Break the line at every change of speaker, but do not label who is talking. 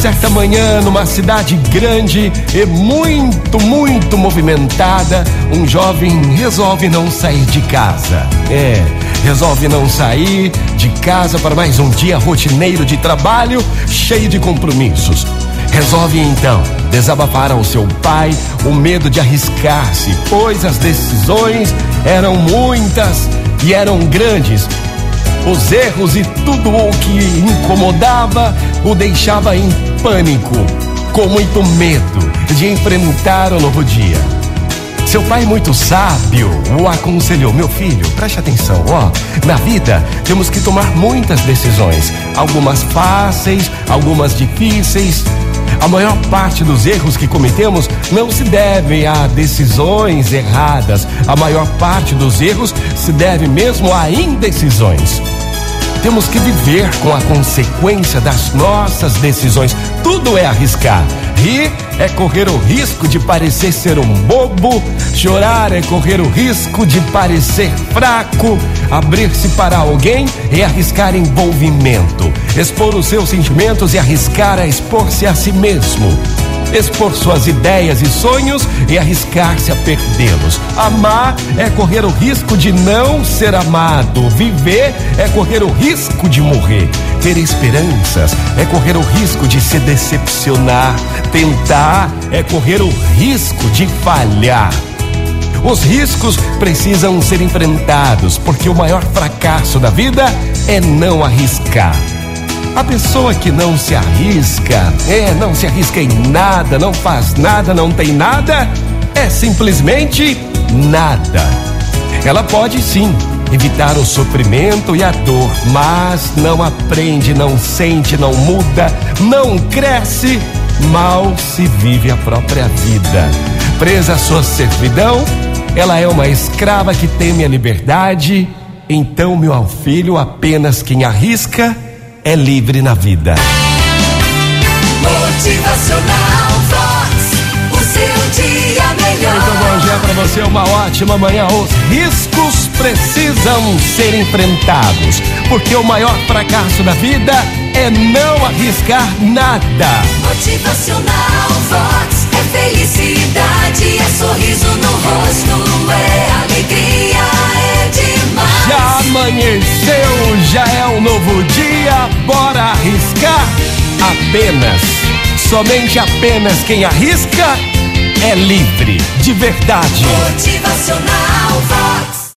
Certa manhã, numa cidade grande e muito, muito movimentada, um jovem resolve não sair de casa. É, resolve não sair de casa para mais um dia rotineiro de trabalho, cheio de compromissos. Resolve então desabafar ao seu pai o medo de arriscar-se, pois as decisões eram muitas e eram grandes os erros e tudo o que incomodava o deixava em pânico, com muito medo de enfrentar o novo dia. Seu pai, muito sábio, o aconselhou: Meu filho, preste atenção, ó. Na vida temos que tomar muitas decisões, algumas fáceis, algumas difíceis. A maior parte dos erros que cometemos não se deve a decisões erradas. A maior parte dos erros se deve mesmo a indecisões. Temos que viver com a consequência das nossas decisões. Tudo é arriscar. Rir é correr o risco de parecer ser um bobo. Chorar é correr o risco de parecer fraco. Abrir-se para alguém é arriscar envolvimento. Expor os seus sentimentos e arriscar é expor-se a si mesmo expor suas ideias e sonhos e arriscar-se a perdê-los. Amar é correr o risco de não ser amado. Viver é correr o risco de morrer. Ter esperanças é correr o risco de se decepcionar. Tentar é correr o risco de falhar. Os riscos precisam ser enfrentados, porque o maior fracasso da vida é não arriscar. A pessoa que não se arrisca, é, não se arrisca em nada, não faz nada, não tem nada, é simplesmente nada. Ela pode sim evitar o sofrimento e a dor, mas não aprende, não sente, não muda, não cresce, mal se vive a própria vida. Presa à sua servidão, ela é uma escrava que teme a liberdade. Então, meu filho, apenas quem arrisca é livre na vida.
Motivacional Vox. O seu dia melhor.
Muito bom dia para você, uma ótima manhã. Os riscos precisam ser enfrentados, porque o maior fracasso da vida é não arriscar nada.
Motivacional Vox. É felicidade, é sorriso no rosto, é alegria, é demais.
Já amanheceu, já é um novo dia? Apenas, somente apenas quem arrisca é livre, de verdade.
Motivacional.